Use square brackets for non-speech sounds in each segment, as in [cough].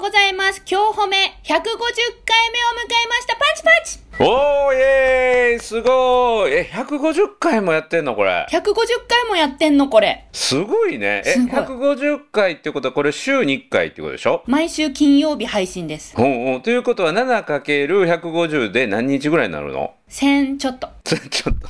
うございます。今日褒め150回目を迎えました。パンチパンチおーイエーイすごいえ、150回もやってんのこれ？!150 回もやってんのこれ。すごいね。え、すごい150回ってことはこれ週に1回ってことでしょ？毎週金曜日配信です。うんうん。ということは 7×150 で何日ぐらいになるの？1000ちょっと。ちょちょっと。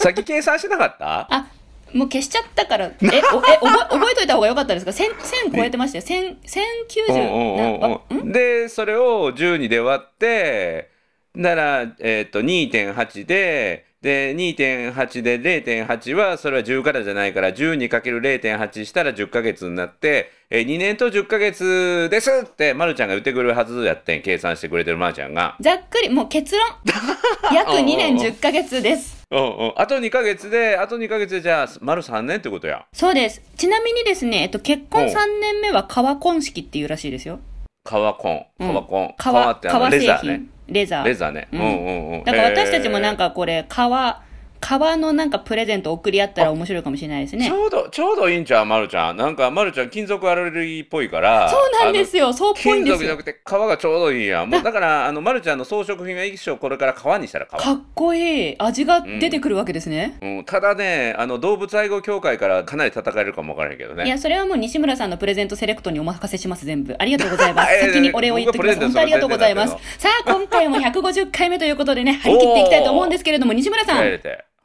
さっき計算してなかった？あ、もう消しちゃったから。え、おえ、覚え、[laughs] 覚えといた方がよかったですか ?1000、1000超えてましたよ。1000、1090うんうんうんな、あうんん？で、それを12で割って、なら、えっ、と、2.8で、で、2.8で0.8は、それは10からじゃないから、12×0.8 したら10ヶ月になって、え2年と10ヶ月ですって、まるちゃんが言ってくれるはずやってん、計算してくれてるまるちゃんが。ざっくり、もう結論。[laughs] 約2年10ヶ月です。うんうん。あと2ヶ月で、あと2ヶ月でじゃあ、丸3年ってことや。そうです。ちなみにですね、えっと、結婚うん3年目は革婚式っていうらしいですよ。革コン。うん革コン。革、革ってあの。レザーね。レザー。レザーね。ううんんうんうん。だから私たちもなんか、かこれ、革、革のなんかプレゼント送り合ったら面白いかもしれないですねち。ょうど、ちょうどいいんちゃうまるちゃん。なんか、まるちゃん金属アレルギーっぽいから。そうなんですよ。そうっ。ぽいんですよ金属じゃなく。て皮がちょうどいいやん。もうだから、あの、まるちゃんの装飾品は一生これから皮にしたら皮。かっこいい。味が出てくるわけですね。うん、ただね、あの、動物愛護協会からかなり叩かれるかもわからへんけどね。いや、それはもう西村さんのプレゼントセレクトにお任せします、全部。ありがとうございます。[laughs] えー先にお礼を言っておきます。僕はプレゼント本当ありがとうございます。さあ、今回も150回目ということでね、張り切っていきたいと思うんですけれども、西村さん。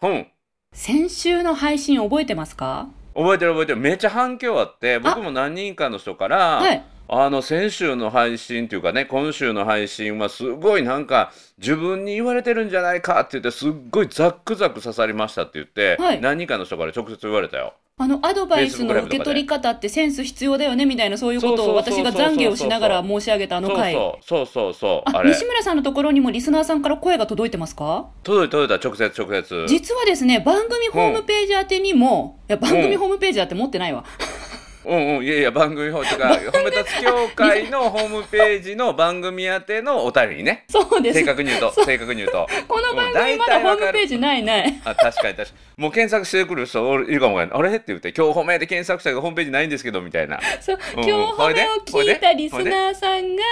うん。先週の配信覚えてますか？覚えてる覚えてる。めっちゃ反響あって、僕も何人かの人から、はい。あの先週の配信っていうかね今週の配信はすごいなんか自分に言われてるんじゃないかって言ってすっごいザックザク刺さりましたって言って、はい何人かの人から直接言われたよ。あの、アドバイスの受け取り方ってセンス必要だよね、みたいなそういうことを私が懺悔をしながら申し上げたあの回。そうそうそう西村さんのところにもリスナーさんから声が届いてますか届いた届いた直接直接。実はですね、番組ホームページ宛てにも、いや、番組ホームページだって持ってないわ。うんうんいやいや番組方とか褒め立つ協会のホームページの番組宛てのお便りにね。そうです。正。確に言うと正確に言うと。この番組まだホームページないない。あ確かに確かに。もう検索してくる人いるかもあれって言って今日褒めで検索したけどホームページないんですけどみたいな。そう、うん今日褒めを聞いたリスナーさんが、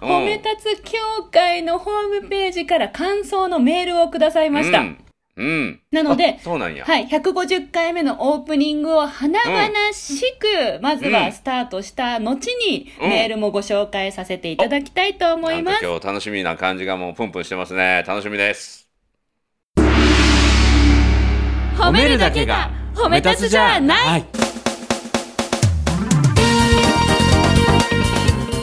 褒め立つ協会のホームページから感想のメールをくださいました。うん、うん、なのであそうなんや、はい、150回目のオープニングを華々しく、まずはスタートした後に、うん。メールもご紹介させていただきたいと思います。今日楽しみな感じがもうプンプンしてますね。楽しみです。褒めるだけが褒め立つじゃない。い。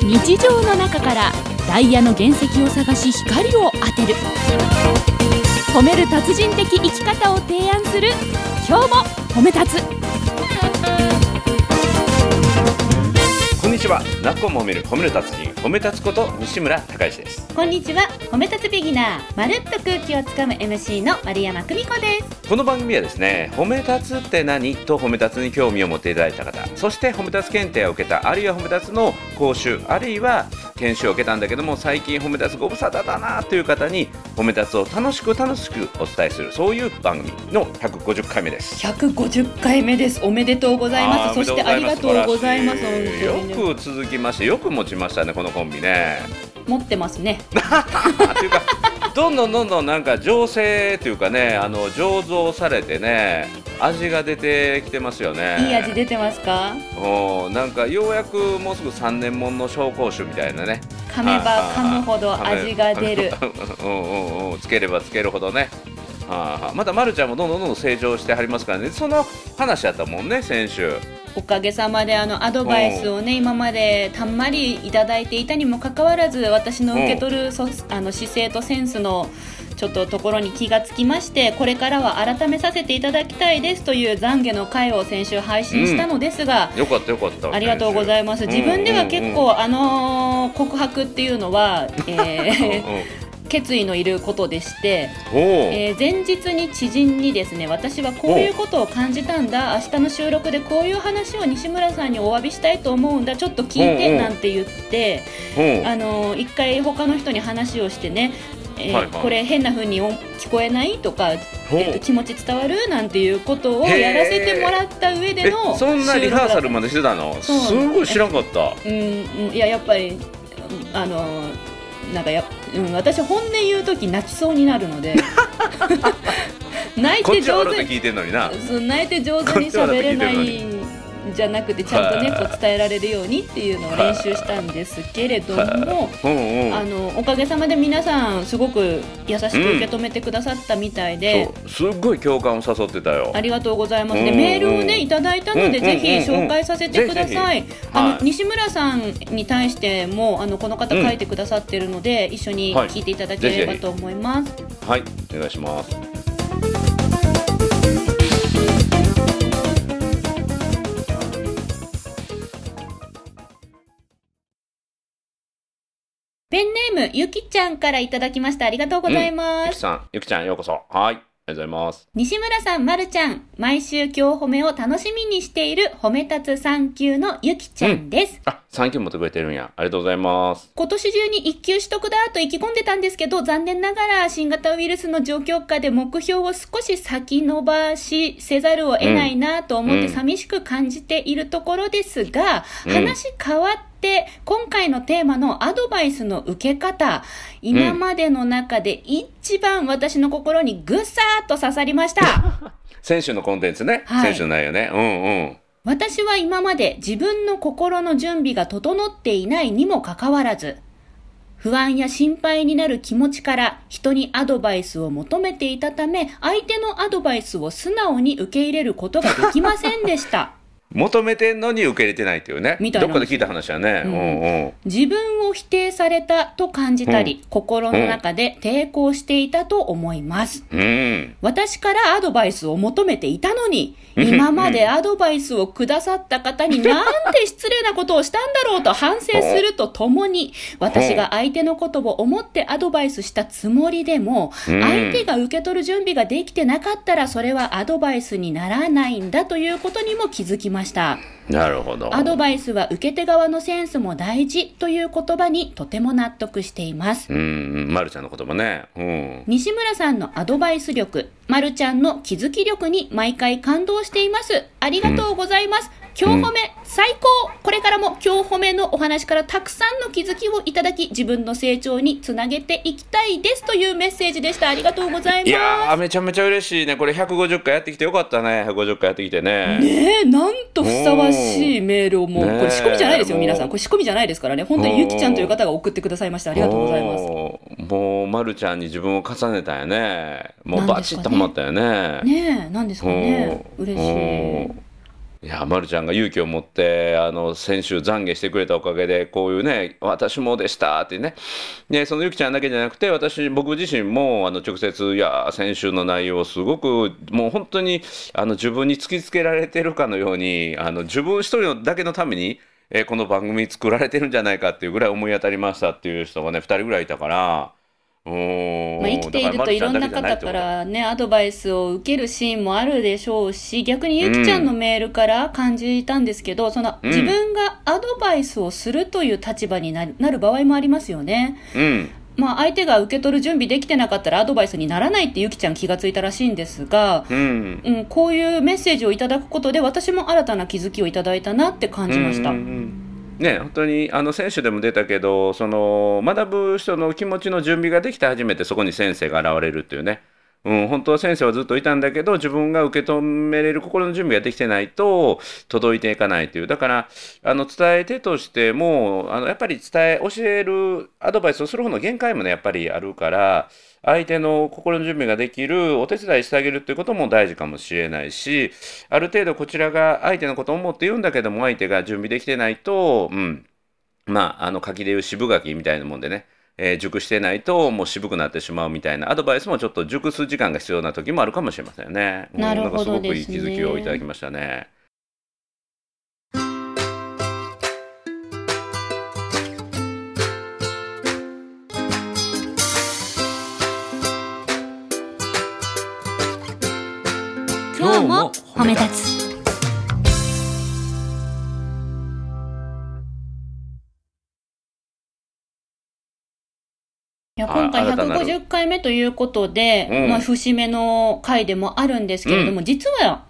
日常の中からダイヤの原石を探し光を当てる褒める達人的生き方を提案する。今日も褒め立つ。こんにちは。なっこも褒める褒める達人褒め立つこと西村孝之です。こんにちは。褒め立つビギナーまるっと空気をつかむ MC の丸山久美子です。この番組はですね褒め立つって何と褒め立つに興味を持っていただいた方そして褒め立つ検定を受けたあるいは褒め立つの講習あるいは研修を受けたんだけども最近褒め立つご無沙汰だなという方に褒め立つを楽しく楽しくお伝えするそういう番組の150回目です。150回目です。おめでとうございます。そしてありがとうございます。よく続きましてよく持ちましたねこのコンビね持ってますね。あというかどんどんどんどんなんか醸成というかねあの醸造されてね味が出てきてますよね。いい味出てますか？おなんかようやくもうすぐ3年もんの紹興酒みたいなね。噛めば噛むほど味が出る。[laughs] うんうんうんつければつけるほどね。はあはあ。またまるちゃんもどんどんどんどん成長してはりますからね。その話やったもんね先週おかげさまであのアドバイスをね今までたんまりいただいていたにもかかわらず私の受け取るそあの姿勢とセンスのちょっとところに気がつきましてこれからは改めさせていただきたいですという懺悔の回を先週配信したのですが、よかったよかった。ありがとうございます。自分では結構、あのー告白っていうのは、えー [laughs] 決意のいることでして、えー前日に知人にですね私はこういうことを感じたんだ。明日の収録でこういう話を西村さんにお詫びしたいと思うんだ。ちょっと聞いてなんて言って、う。んあのー一回他の人に話をしてねえーはいはい。これ変な風に音聞こえないとか、えっと気持ち伝わる？なんていうことをやらせてもらった上でえのそんなリハーサルまででしてたの？す。ごい知らんかった。うんうんいややっぱりうんあのなんかや、うん、私本音言う時泣きそうになるので。[laughs] 泣いて上手に泣いて上手に喋れないじゃなくてちゃんとねこう伝えられるようにっていうのを練習したんですけれども。うんうん。あのおかげさまで皆さんすごく優しく受け止めてくださったみたいで、そう。すっごい共感を誘ってたよ。ありがとうございます。で、うん。メールをねいただいたので、うんぜひ紹介させてください。あの、はい西村さんに対してもあのこの方書いてくださってるので、一緒に聞いていただければと思います。はい。お願いしますームゆきちゃんからいただきました。ありがとうございます。ゆきさんゆきちゃんようこそ。はいありがとうございます。西村さん、まるちゃん、毎週今日褒めを楽しみにしている褒め立つ3級のゆきちゃんです。あサンキュー持ってくれてるんや。ありがとうございます。今年中に一級取得だと意気込んでたんですけど、残念ながら新型ウイルスの状況下で目標を少し先延ばしせざるを得ないなと思ってうん。寂しく感じているところですが、うん。話変わって、今回のテーマのアドバイスの受け方、今までの中で一番私の心にぐさーっと刺さりました。[laughs] 先週のコンテンツね、はい先週の内容ねうんうん私は今まで自分の心の準備が整っていないにもかかわらず、不安や心配になる気持ちから人にアドバイスを求めていたため、相手のアドバイスを素直に受け入れることができませんでした。求めてんのに受け入れてないっていうね。みたいな。どっかで聞いた話やね、ううんん、うん。自分を否定されたと感じたり、心の中で抵抗していたと思います。うん。私からアドバイスを求めていたのに、今までアドバイスをくださった方になんて失礼なことをしたんだろうと反省するとともに、私が相手のことを思ってアドバイスしたつもりでも、うん。相手が受け取る準備ができてなかったら、それはアドバイスにならないんだということにも気づきました。なるほど。アドバイスは受け手側のセンスも大事という言葉にとても納得しています。うんうん。まるちゃんの言葉ね。うん。西村さんのアドバイス力、まるちゃんの気づき力に毎回感動しています。ありがとうございます。今日褒め、最高これからも今日褒めのお話からたくさんの気づきをいただき、自分の成長につなげていきたいですというメッセージでした。ありがとうございます。いやーめちゃめちゃ嬉しいねこれ150回やってきてよかったね150回やってきてねねえ、なんとふさわしいメールをもう、これ仕込みじゃないですよ、皆さん。これ仕込みじゃないですからね。本当にゆきちゃんという方が送ってくださいました。ありがとうございます。もうまるちゃんに自分を重ねたよねもうバチッとハマったよねねえ、なんですかね。うん嬉しい。いや、ま、るちゃんが勇気を持ってあの先週懺悔してくれたおかげでこういうね私もでしたってねでそのゆきちゃんだけじゃなくて私僕自身もあの直接いや先週の内容をすごくもう本当にあの自分に突きつけられてるかのようにあの自分一人のだけのために、えーこの番組作られてるんじゃないかっていうぐらい思い当たりましたっていう人がね2人ぐらいいたから。まあ、生きているといろんな方からね、アドバイスを受けるシーンもあるでしょうし、逆にゆきちゃんのメールから感じたんですけど、そのうん。自分がアドバイスをするという立場にななる場合もありますよね。うん。まあ、相手が受け取る準備できてなかったらアドバイスにならないってゆきちゃん気がついたらしいんですが、うん。うん、こういうメッセージをいただくことで私も新たな気づきをいただいたなって感じました。うんうんうんね、本当にあの選手でも出たけどその学ぶ人の気持ちの準備ができて初めてそこに先生が現れるっていうね、うん、本当は先生はずっといたんだけど自分が受け止めれる心の準備ができてないと届いていかないという。だからあの伝え手としてもあのやっぱり伝え教えるアドバイスをする方の限界もねやっぱりあるから相手の心の準備ができるお手伝いしてあげるっていうことも大事かもしれないしある程度こちらが相手のことを思って言うんだけども相手が準備できてないと、うん、まああの書きでいう渋書きみたいなもんでね、えー熟してないともう渋くなってしまうみたいなアドバイスもちょっと熟す時間が必要な時もあるかもしれませんね。うんなるほどんかすごくいい気づきをいただきましたね。今日も褒め立ついや今回あ新たなる。150回目ということで、うん。まあ、節目の回でもあるんですけれども、実は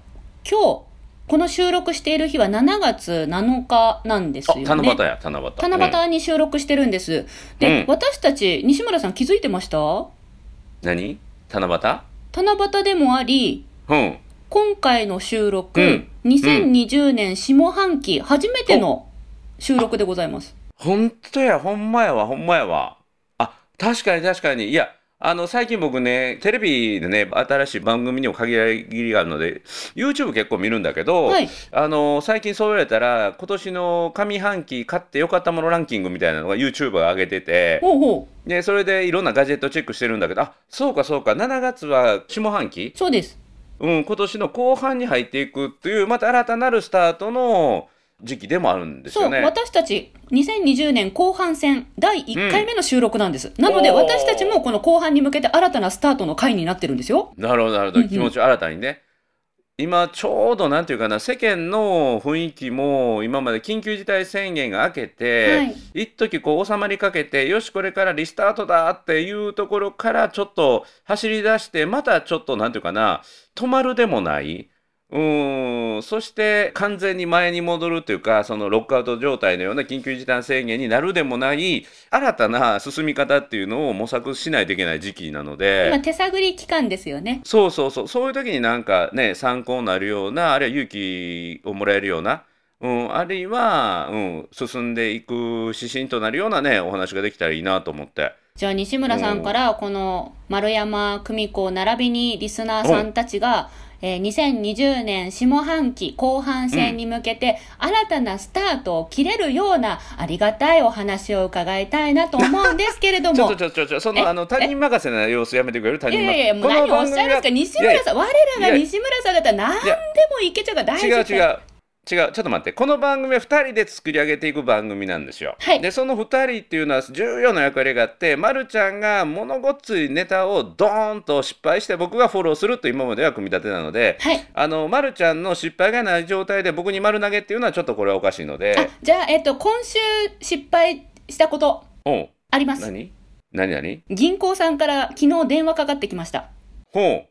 今日、この収録している日は7月7日なんですよあね。七夕や七夕。七夕に収録してるんです。で、うん。私たち、西村さん気づいてました？うん何？七夕？七夕でもあり、うん。今回の収録、うん。2020年下半期初めての収録でございます。ほんとやほんまやわほんまやわ。あ確かに確かにいやあの最近僕ねテレビでね新しい番組にも限らりがあるので YouTube 結構見るんだけど、はいあの最近そう言われたら今年の上半期買ってよかったものランキングみたいなのが YouTube が上げててほうほう。でそれでいろんなガジェットチェックしてるんだけどあそうかそうか7月は下半期？そうです。うん、今年の後半に入っていくっていうまた新たなるスタートの時期でもあるんですそう、よね。私たち2020年後半戦第1回目の収録なんです。なので私たちもこの後半に向けて新たなスタートの回になってるんですよ。なるほどなるほうんうんど気持ちを新たにね。今ちょうどなんていうかな世間の雰囲気も今まで緊急事態宣言が明けて、はい一時こう収まりかけてよしこれからリスタートだっていうところからちょっと走り出してまたちょっとなんていうかな止まるでもないうーんそして完全に前に戻るというかそのロックアウト状態のような緊急事態宣言になるでもない新たな進み方っていうのを模索しないといけない時期なので。今手探り期間ですよね。そうそうそうそういう時になんかね参考になるようなあるいは勇気をもらえるような、うん、あるいは、うん、進んでいく指針となるようなねお話ができたらいいなと思って。じゃあ西村さんからこの丸山久美子並びにリスナーさんたちが、えー2020年下半期後半戦に向けて新たなスタートを切れるようなありがたいお話を伺いたいなと思うんですけれど [laughs] ちょもっとちょっとちょっとそえのあの他人任せな様子やめてくれる？他い人任せやいやいや、もう何をおっしゃるんですか、西村さん、我らが西村さんだったら何でもいけちゃうから大違う丈夫。違う違うちょっと待ってこの番組は2人で作り上げていく番組なんですよ。はいでその2人っていうのは重要な役割があって、ま、るちゃんが物ごっついネタをドーンと失敗して僕がフォローすると今までは組み立てなので、はい。あの、ま、るちゃんの失敗がない状態で僕に丸投げっていうのはちょっとこれはおかしいのであ、じゃあ、えっと、今週失敗したことあります。何？何何？銀行さんから昨日電話かかってきました。ほ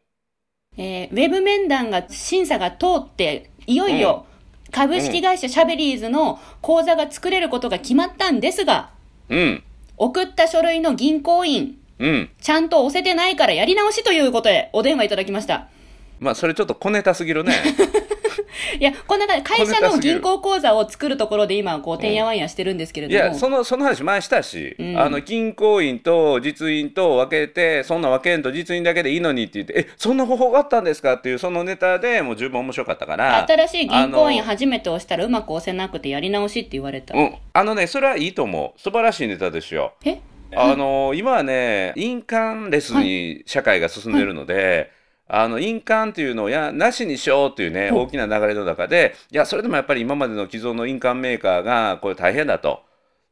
えーウェブ面談が審査が通って、いよいよ株式会社シャベリーズの口座が作れることが決まったんですが、ううん。送った書類の銀行員、うん。ちゃんと押せてないからやり直しということでお電話いただきました。まあそれちょっと小ネタすぎるね [laughs] いや、こんな会社の銀行口座を作るところで今、こう、てんやわんやしてるんですけれいども。やそのその話前したし、うん。あの銀行員と実印と分けてそんな分けんと実印だけでいいのにって言ってえそんな方法があったんですかっていうそのネタでもう十分面白かったから新しい銀行員初めて押したらうまく押せなくてやり直しって言われた。うん、あのねそれはいいと思う。素晴らしいネタですよ。え？あの今はね印鑑レスに社会が進んでるので、あの印鑑っていうのをやなしにしようっていうね大きな流れの中でいやそれでもやっぱり今までの既存の印鑑メーカーがこれ大変だと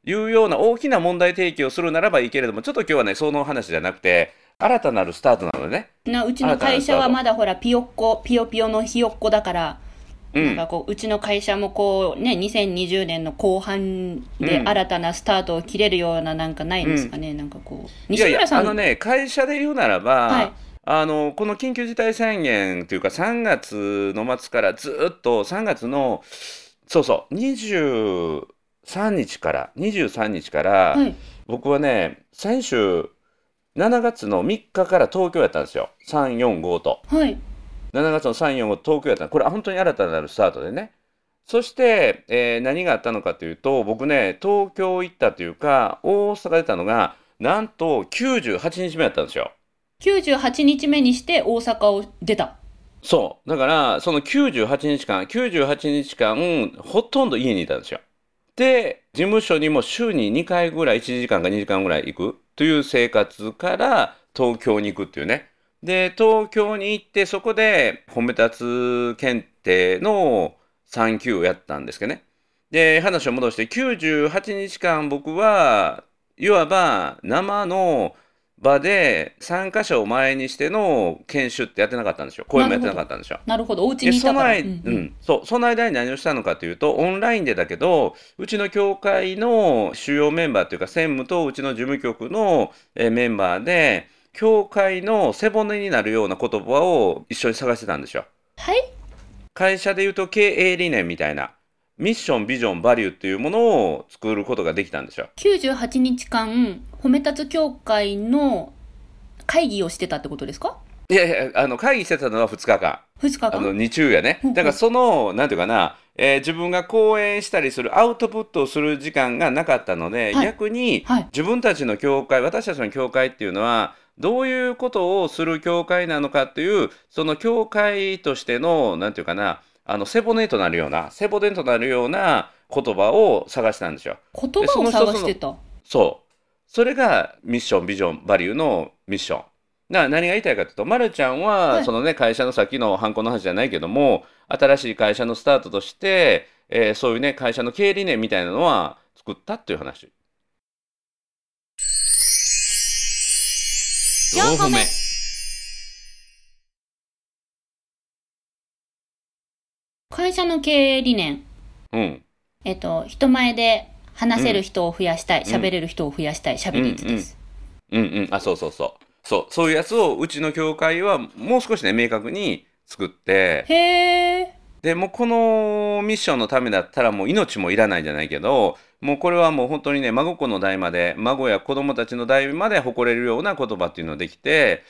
いうような大きな問題提起をするならばいいけれどもちょっと今日はねその話じゃなくて新たなるスタートなのでね、なうちの会社はまだほら、ピヨッコ、ピヨピヨのひよっこだから、うん、なんかこう、うちの会社もこう、ね、2020年の後半でうん。新たなスタートを切れるようななんかないんですかね、なんかこう。いやいや西村さんあのね会社で言うならば、はいあのこの緊急事態宣言というか3月の末からずっと3月のそうそう23日から23日から、はい。僕はね先週7月の3日から東京やったんですよ。345と。はい。7月の345東京やった。これは本当に新たなるスタートでね。そして、えー何があったのかというと僕ね東京行ったというか大阪出たのがなんと98日目やったんですよ98日目にして大阪を出た。そう。だからその98日間98日間ほとんど家にいたんですよ。で事務所にも週に2回ぐらい1時間か2時間ぐらい行く。という生活から東京に行くっていうね。で東京に行ってそこで褒め立つ検定の3級をやったんですけどね。で話を戻して98日間僕はいわば生の場で参加者を前にしての研修ってやってなかったんですよ。講演もやってなかったんですよ。なるほど。お家でにいたから。その間、うんうん。うん、そうその間に何をしたのかというとオンラインでだけどうちの教会の主要メンバーというか専務とうちの事務局のえーメンバーで教会の背骨になるような言葉を一緒に探してたんですよ。はい。会社でいうと経営理念みたいなミッションビジョンバリューっていうものを作ることができたんですよ。98日間褒め立つ協会の会議をしてたってことですか？いやいやあの会議してたのは2日間。2日間？あの日中やね。だからその、なんていうかな、えー自分が講演したりするアウトプットをする時間がなかったので、はい逆にはい自分たちの教会、私たちの教会っていうのは、どういうことをする教会なのかっていう、その教会としての、なんていうかな、あの背骨となるような、背骨となるような言葉を探したんですよ。言葉を探してた？そう。それがミッション、ビジョン、バリューのミッション。な何が言いたいかというと、まるちゃんは、はいそのね、会社のさっきのハンコの話じゃないけども、新しい会社のスタートとして、えーそういうね、会社の経営理念みたいなのは作ったっていう話。4歩目会社の経営理念うん。えっと人前で話せる人を増やしたいん。喋、れる人を増やしたい喋り率です、うんうん。あ、そうそうそう。そう、そういうやつをうちの教会はもう少しね、明確に作って、へえ。でもうこのミッションのためだったらもう命もいらないじゃないけどもうこれはもう本当にね孫子の代まで孫や子供たちの代まで誇れるような言葉っていうのができて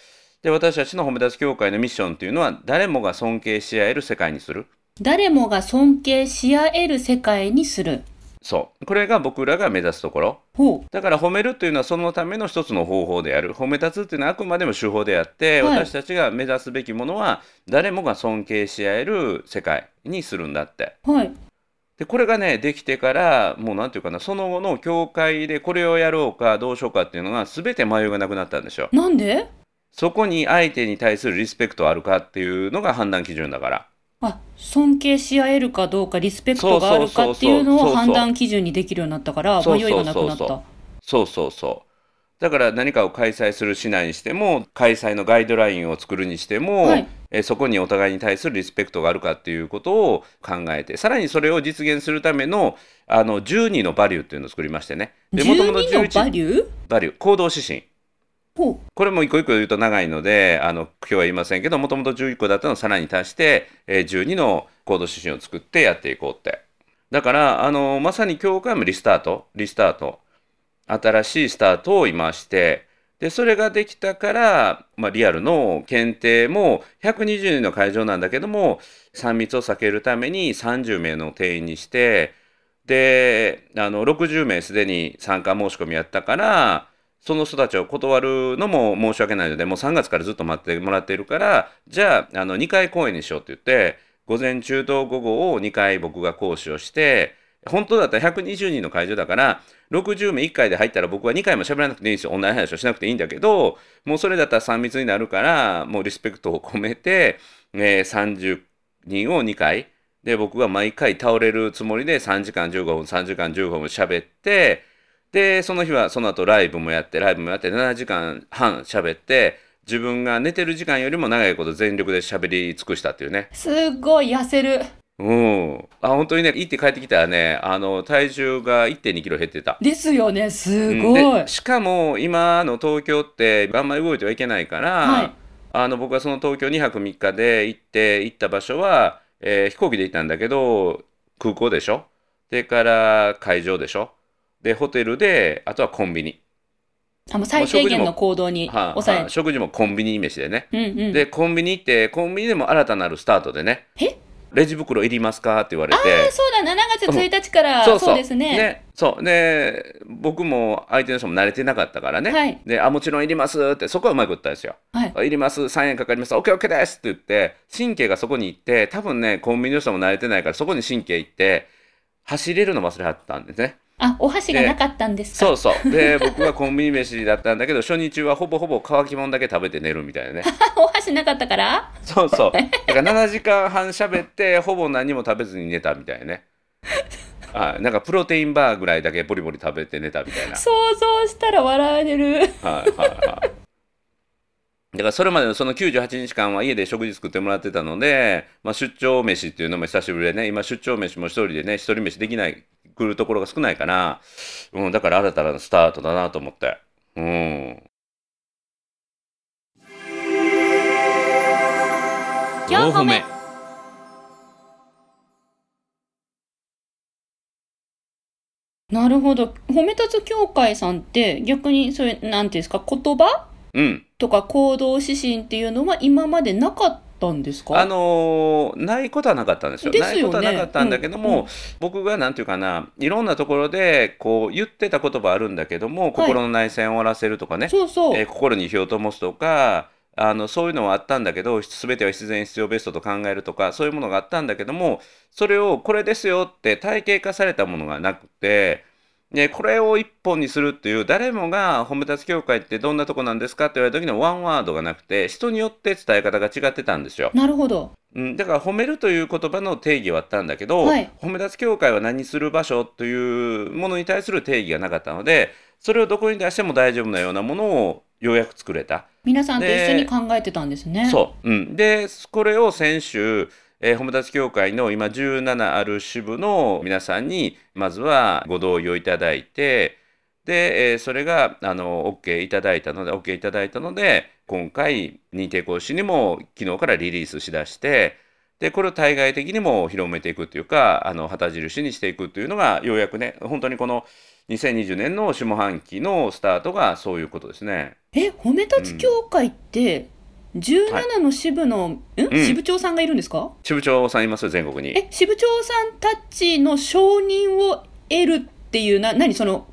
で私たちの褒め立つ協会のミッションっていうのは誰もが尊敬し合える世界にする誰もが尊敬し合える世界にするそう。これが僕らが目指すところ。ほう。だから褒めるというのはそのための一つの方法である。褒め立つっていうのはあくまでも手法であって、はい。私たちが目指すべきものは誰もが尊敬し合える世界にするんだって。はい。でこれがねできてからもうなんていうかなその後の教会でこれをやろうかどうしようかっていうのが全て迷いがなくなったんですよ。なんで？そこに相手に対するリスペクトあるかっていうのが判断基準だから。あ尊敬し合えるかどうかリスペクトがあるかっていうのを判断基準にできるようになったから迷いがなくなっそうそうたそうそうそう。だから何かを開催するしないにしても開催のガイドラインを作るにしても、はいえそこにお互いに対するリスペクトがあるかっていうことを考えてさらにそれを実現するためのあの12のバリューっていうのを作りましてね。で元々12のバリュー？バリュー行動指針。これも一個一個言うと長いので、あの、今日は言いませんけど、もともと11個だったのをさらに足して、えー12の行動指針を作ってやっていこうって。だから、あの、まさに教会もリスタート、リスタート、新しいスタートを今して、で、それができたから、まあ、リアルの検定も120人の会場なんだけども、3密を避けるために30名の定員にして、で、あの、60名すでに参加申し込みやったから、その人たちを断るのも申し訳ないので、もう3月からずっと待ってもらっているから、じゃあ、あの、2回公演にしようって言って、午前中と午後を2回僕が講師をして、本当だったら120人の会場だから、60名1回で入ったら僕は2回も喋らなくていいんですよ。同じ話をしなくていいんだけど、もうそれだったら3密になるから、もうリスペクトを込めて、えー30人を2回、で、僕は毎回倒れるつもりで3時間15分、3時間15分喋って、で、その日はその後ライブもやって、ライブもやって7時間半喋って、自分が寝てる時間よりも長いこと全力で喋り尽くしたっていうね。すごい痩せるうん。あ、本当にね、行って帰ってきたらね、あの、体重が1.2キロ減ってた。ですよねすうんごい、でしかも今の東京ってあんまり動いてはいけないから、はいあの僕はその東京2泊3日で行って行った場所は、えー飛行機で行ったんだけど空港でしょ？でから会場でしょ？でホテルであとはコンビニ、あもう最低限の行動にはあ抑えはあ食事もコンビニ飯でね、うんうん。でコンビニ行ってコンビニでも新たなるスタートでね。え？レジ袋いりますかって言われて。ああそうだ7月1日から、そうそう。ですね。そう。で僕も相手の人も慣れてなかったからね、はい。であもちろんいりますってそこはうまく言ったんですよ。はい。あいります3円かかります OKOK ですって言って神経がそこに行って多分ねコンビニの人も慣れてないからそこに神経行って走れるの忘れはったんですねあお箸がなかったんですか？そうそう。で僕はコンビニ飯だったんだけど [laughs] 初日はほぼほぼ乾き物だけ食べて寝るみたいなね。[laughs] お箸なかったから？そうそう。だから7時間半喋ってほぼ何も食べずに寝たみたいなね。あ [laughs] なんかプロテインバーぐらいだけボリボリ食べて寝たみたいな。想像したら笑える。はいはいはい。だからそれまでのその98日間は家で食事作ってもらってたので、まあ、出張飯っていうのも久しぶりでね今出張飯も一人でね一人飯できない来るところが少ないから、うん、だから新たなスタートだなと思って。うん。4歩目なるほど。褒め立つ協会さんって逆にそういうなんていうんですか言葉？うん。とか行動指針っていうのは今までなかったんですか？あのーないことはなかったんですよ。ですよねないことはなかったんだけども、うんうん僕がなんていうかないろんなところでこう言ってた言葉あるんだけども、心の内戦を終わらせるとかね、そうそう、えー心に火を灯すとかあのそういうのはあったんだけど全ては必然必要ベストと考えるとかそういうものがあったんだけどもそれをこれですよって体系化されたものがなくて。でこれを一本にするっていう誰もが褒め立つ協会ってどんなとこなんですか？って言われた時のワンワードがなくて人によって伝え方が違ってたんですよ。なるほど。うん、だから褒めるという言葉の定義はあったんだけど、はい。褒め立つ協会は何する場所というものに対する定義がなかったのでそれをどこに出しても大丈夫なようなものをようやく作れた。皆さんと一緒に考えてたんですね。そう、うん、でこれを先週、えー褒め立つ協会の今17ある支部の皆さんにまずはご同意をいただいてで、えーそれがあの OK いただいたので OK いただいたので今回認定講師にも昨日からリリースしだしてでこれを対外的にも広めていくっていうかあの旗印にしていくっていうのがようやくね本当にこの2020年の下半期のスタートがそういうことですね。え褒め立つ協会って17の支部の、ん？うん。支部長さんがいるんですか？支部長さんいますよ全国に。え支部長さんたちの承認を得るっていうな何その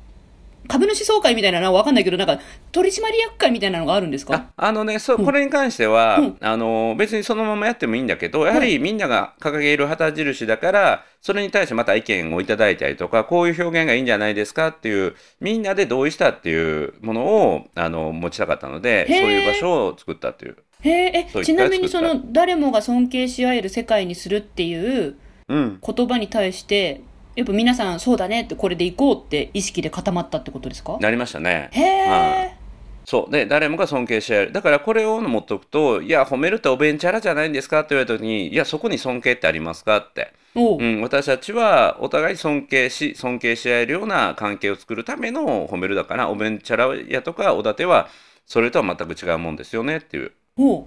株主総会みたいなのは分かんないけどなんか取締役会みたいなのがあるんですか？ああのねそううん。これに関しては、うん。あの別にそのままやってもいいんだけどやはりみんなが掲げる旗印だからそれに対してまた意見をいただいたりとかこういう表現がいいんじゃないですかっていうみんなで同意したっていうものをあの持ちたかったのでそういう場所を作ったっていう。へえちなみにその誰もが尊敬し合える世界にするっていううん言葉に対してやっぱ皆さんそうだねってこれでいこうって意識で固まったってことですか？なりましたね。へえ、そうで誰もが尊敬し合えるだからこれを持っとくと「いや褒めるっておべんちゃらじゃないんですか?」って言われた時に「いやそこに尊敬ってありますか?」って。うん、私たちはお互い尊敬し尊敬し合えるような関係を作るための褒めるだからおべんちゃらやとかおだてはそれとは全く違うもんですよねっていう、おう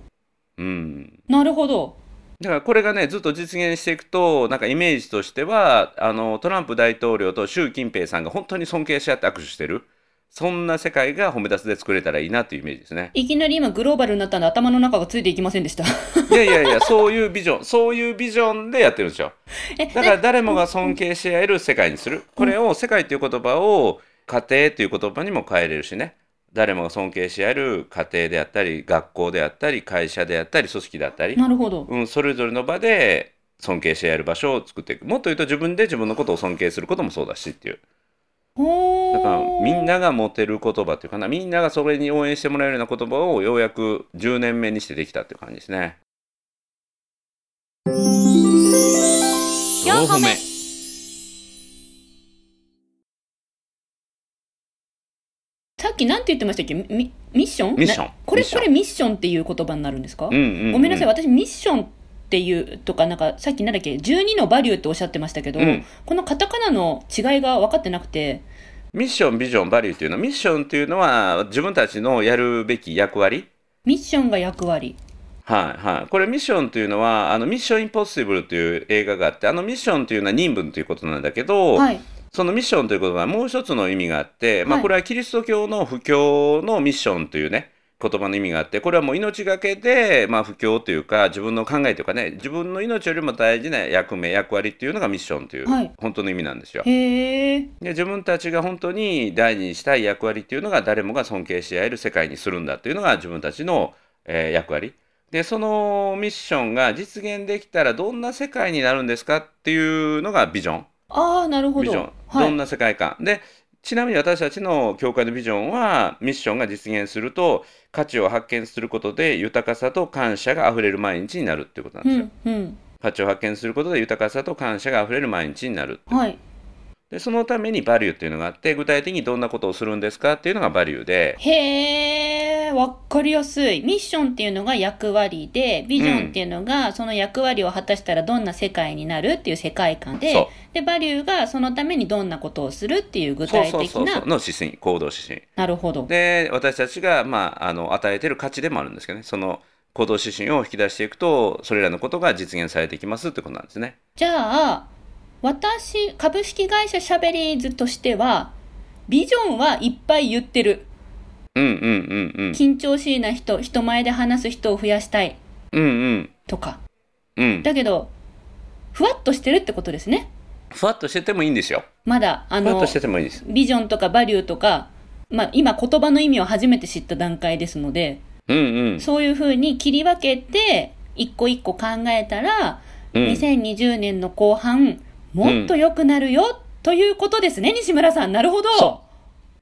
うん、なるほどだからこれがねずっと実現していくとなんかイメージとしてはあのトランプ大統領と習近平さんが本当に尊敬し合って握手してるそんな世界が褒め立つで作れたらいいなっていうイメージですね。いきなり今グローバルになったんで頭の中がついていきませんでしたいやいやいやそういうビジョンそういうビジョンでやってるんですよ。えだから誰もが尊敬し合える世界にする。これを世界という言葉を家庭という言葉にも変えれるしね。誰もが尊敬し合える家庭であったり、学校であったり、会社であったり、組織であったり、なるほどうん、それぞれの場で尊敬し合える場所を作っていく。もっと言うと自分で自分のことを尊敬することもそうだしっていう。ほだからーみんなが持てる言葉っていうかな、みんながそれに応援してもらえるような言葉をようやく10年目にしてできたっていう感じですね。4歩目さっきなんて言ってましたっけ？ミミッション？ミッション。なこれこれミッションっていう言葉になるんですか、うんうん、うん。ごめんなさい私ミッションっていうとかなんかさっきなんだっけ？12のバリューっておっしゃってましたけど、うん。このカタカナの違いが分かってなくて。ミッション、ビジョン、バリューっていうの。は、ミッションっていうのは自分たちのやるべき役割？ミッションが役割。はいはい。これミッションというのは、あのミッションインポッシブルという映画があって、あのミッションというのは任務ということなんだけど、はいそのミッションということはもう一つの意味があって、まあはいこれはキリスト教の布教のミッションというね、言葉の意味があって、これはもう命がけで、まあ布教というか、自分の考えというかね、自分の命よりも大事な役目、役割っていうのがミッションという、はい。本当の意味なんですよ。自分たちが本当に大事にしたい役割っていうのが誰もが尊敬し合える世界にするんだっていうのが自分たちの、えー役割。でそのミッションが実現できたらどんな世界になるんですかっていうのがビジョン。ああなるほど。ビジョン、はいどんな世界観でちなみに私たちの教会のビジョンはミッションが実現すると価値を発見することで豊かさと感謝があふれる毎日になるっていうことなんですよ、うんうん。価値を発見することで豊かさと感謝があふれる毎日になるはい。でそのためにバリューっていうのがあって具体的にどんなことをするんですかっていうのがバリューで。へえ、わかりやすい。ミッションっていうのが役割で、ビジョンっていうのがその役割を果たしたらどんな世界になるっていう世界観でそ、で、バリューがそのためにどんなことをするっていう具そう体的なそうそうそう、の指針行動指針なるほど。で私たちが、まあ、あの与えてる価値でもあるんですけどねその行動指針を引き出していくとそれらのことが実現されていきますってことなんですね。じゃあ、私、株式会社シャベリーズとしては、ビジョンはいっぱい言ってる。うんうんうんうん緊張しいな人、人前で話す人を増やしたいうんうんとか。うんだけど、ふわっとしてるってことですね。ふわっとしててもいいんですよ。まだ、あのふわっと、しててもいいです。ビジョンとかバリューとか、まあ今言葉の意味を初めて知った段階ですので、うんうんそういうふうに切り分けて、一個一個考えたら、うん2020年の後半、もっと良くなるよ、ということですね、西村さん。なるほど。そ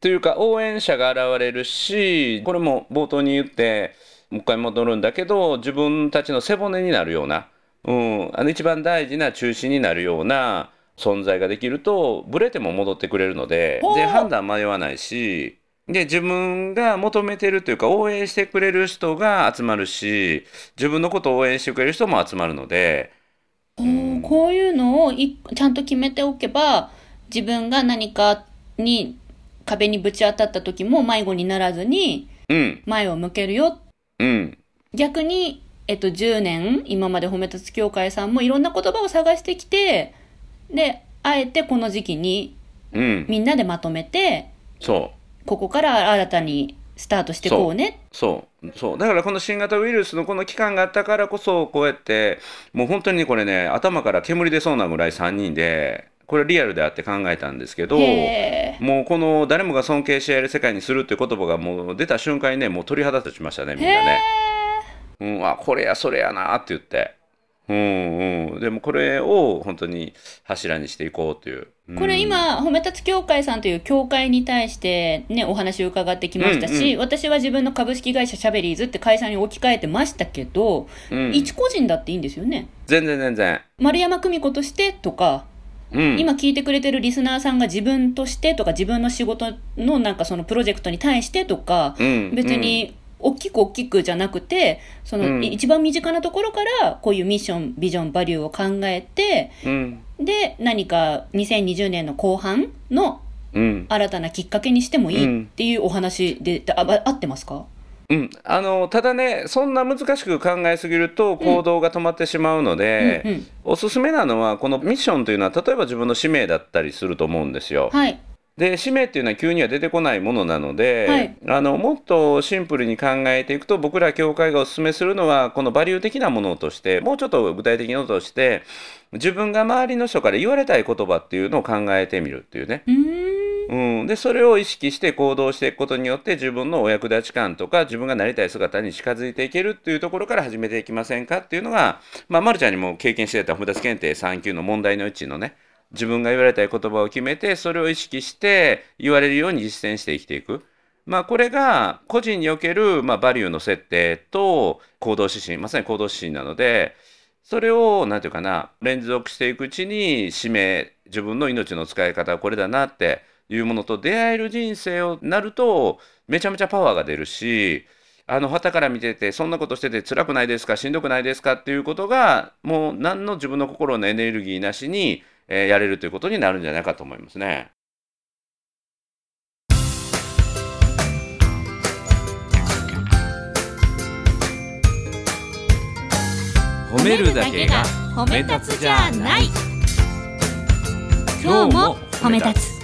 というか応援者が現れるしこれも冒頭に言ってもう一回戻るんだけど自分たちの背骨になるような、うん、あの一番大事な中心になるような存在ができるとブレても戻ってくれるのでで判断迷わないしで自分が求めてるというか応援してくれる人が集まるし自分のことを応援してくれる人も集まるので。おーこういうのをいちゃんと決めておけば、自分が何かに壁にぶち当たった時も迷子にならずにうん。前を向けるよ。うん。逆に、えっと、10年、今まで褒め立つ協会さんもいろんな言葉を探してきて、で、あえてこの時期にうん。みんなでまとめて、そう。ここから新たにスタートしていこうね。そう。そう。だからこの新型ウイルスのこの期間があったからこそこうやってもう本当にこれね頭から煙出そうなぐらい3人でこれリアルであって考えたんですけどもうこの誰もが尊敬し合える世界にするっていう言葉がもう出た瞬間にねもう鳥肌立ちましたねみんなね。うん、あこれやそれやなって言って。うんうん、でもこれを本当に柱にしていこうという。うんこれ今、褒め立つ協会さんという協会に対してね、お話を伺ってきましたし、うん私は自分の株式会社シャベリーズって会社に置き換えてましたけど、うん一個人だっていいんですよね。全然全然。丸山久美子としてとか、うん、今聞いてくれてるリスナーさんが自分としてとか自分の仕事のなんかそのプロジェクトに対してとか、うん。別に大きく大きくじゃなくて、その、うん。一番身近なところからこういうミッション、ビジョン、バリューを考えて、うん。で、何か2020年の後半のうん。新たなきっかけにしてもいいっていうお話で、ああ合ってますか？うん、あのただねそんな難しく考えすぎると行動が止まってしまうので、うんうんおすすめなのはこのミッションというのは例えば自分の使命だったりすると思うんですよ。はい。で使命っていうのは急には出てこないものなので、はいあのもっとシンプルに考えていくと僕ら教会がおすすめするのはこのバリュー的なものとしてもうちょっと具体的なものとして自分が周りの人から言われたい言葉っていうのを考えてみるっていうね。う。うん、でそれを意識して行動していくことによって自分のお役立ち感とか自分がなりたい姿に近づいていけるっていうところから始めていきませんかっていうのが、まあ、ま、るちゃんにも経験してた褒め立検定3級の問題のうちのね自分が言われたい言葉を決めてそれを意識して言われるように実践して生きていく。まあ、これが個人における、まあ、バリューの設定と行動指針まさに行動指針なのでそれを何て言うかな連続していくうちに使命自分の命の使い方はこれだなっていうものと出会える人生をなるとめちゃめちゃパワーが出るしあの旗から見ててそんなことしてて辛くないですかしんどくないですかっていうことがもう何の自分の心のエネルギーなしに、えーやれるということになるんじゃないかと思いますね。褒めるだけが褒め立つじゃない。今日も褒め立つ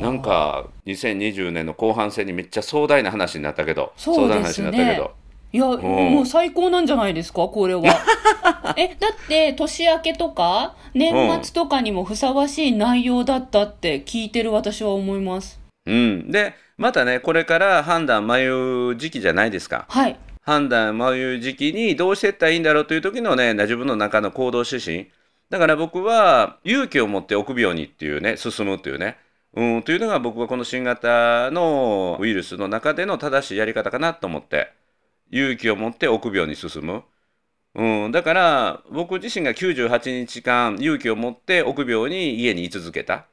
なんか2020年の後半戦にめっちゃ壮大な話になったけど。ね。壮大な話になったけど。いや、もう最高なんじゃないですか、これは。[laughs] え、だって、年明けとか、年末とかにもふさわしい内容だったって聞いてる私は思います。うん、でまたねこれから判断迷う時期じゃないですか。はい。判断迷う時期にどうしていったらいいんだろうという時のね自分の中の行動指針。だから僕は勇気を持って臆病にっていうね進むっていうねうん、というのが僕はこの新型のウイルスの中での正しいやり方かなと思って勇気を持って臆病に進む。うん、だから僕自身が98日間勇気を持って臆病に家に居続けた。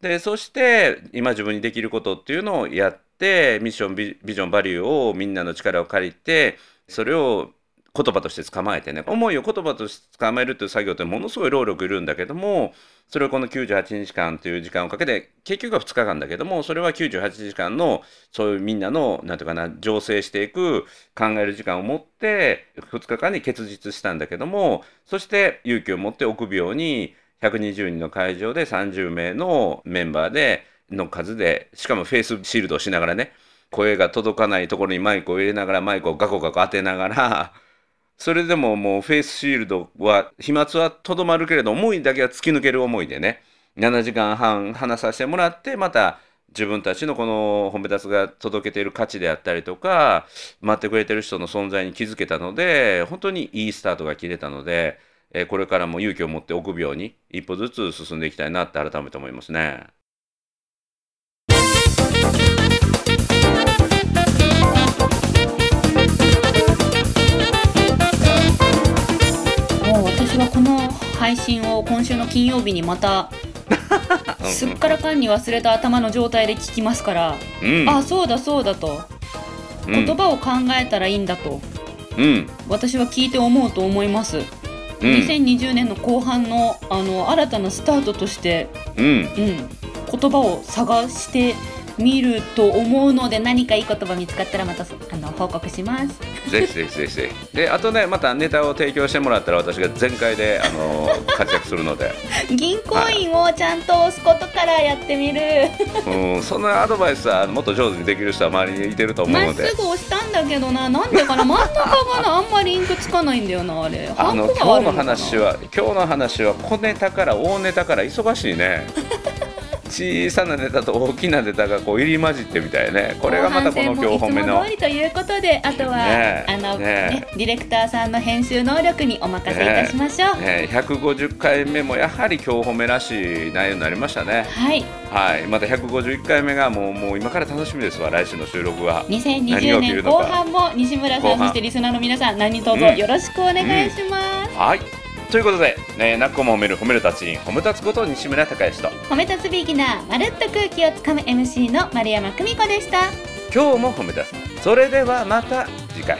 でそして今自分にできることっていうのをやってミッションビジョンバリューをみんなの力を借りてそれを言葉として捕まえてね。思いを言葉として捕まえるっていう作業ってものすごい労力いるんだけどもそれをこの98日間という時間をかけて結局は2日間だけどもそれは98時間のそういうみんなの何て言うかな醸成していく考える時間を持って2日間に結実したんだけどもそして勇気を持って臆病に120人の会場で30名のメンバーでの数でしかもフェイスシールドをしながらね声が届かないところにマイクを入れながらマイクをガコガコ当てながらそれでももうフェイスシールドは飛沫はとどまるけれど思いだけは突き抜ける思いでね7時間半話させてもらってまた自分たちのこの褒め立つが届けている価値であったりとか待ってくれてる人の存在に気づけたので本当にいいスタートが切れたので、これからも勇気を持って臆病に一歩ずつ進んでいきたいなって改めて思いますね。私はこの配信を今週の金曜日にまたすっからかんに忘れた頭の状態で聞きますから、うん、あそうだそうだと。うん。言葉を考えたらいいんだと。うん。私は聞いて思うと思います、うん。2020年の後半のあの新たなスタートとして、うん。うん、言葉を探してみると思うので何かいい言葉見つかったらまたそあの報告します。ぜひぜひぜひぜひ。であとねまたネタを提供してもらったら私が全開であの [laughs] 活躍するので、銀行員をちゃんと押すことからやってみる。うん、そんなアドバイスはもっと上手にできる人は周りにいてると思うまっので。すぐ押したんだけどな。なんでかな。真ん中がな。あんまりリンクつかないんだよなあれ。あの今日の話は今日の話は小ネタから大ネタから忙しいね小さなネタと大きなネタがこう入り混じってみたいね。これがまたこの今日褒めの。りということであとは、ねえあのねねディレクターさんの編集能力にお任せいたしましょう、ね、150回目もやはり今日褒めらしい内容になりましたね。はい。はい。また151回目がもうもう今から楽しみですわ来週の収録は何2020が起き年後半も西村さんそしてリスナーの皆さん何卒うんよろしくお願いします、はいということで、ね、なっこも褒める褒める達人褒め立つこと西村孝之と。褒め立つビギナーまるっと空気をつかむ MC の丸山久美子でした。今日も褒め立つ。それではまた次回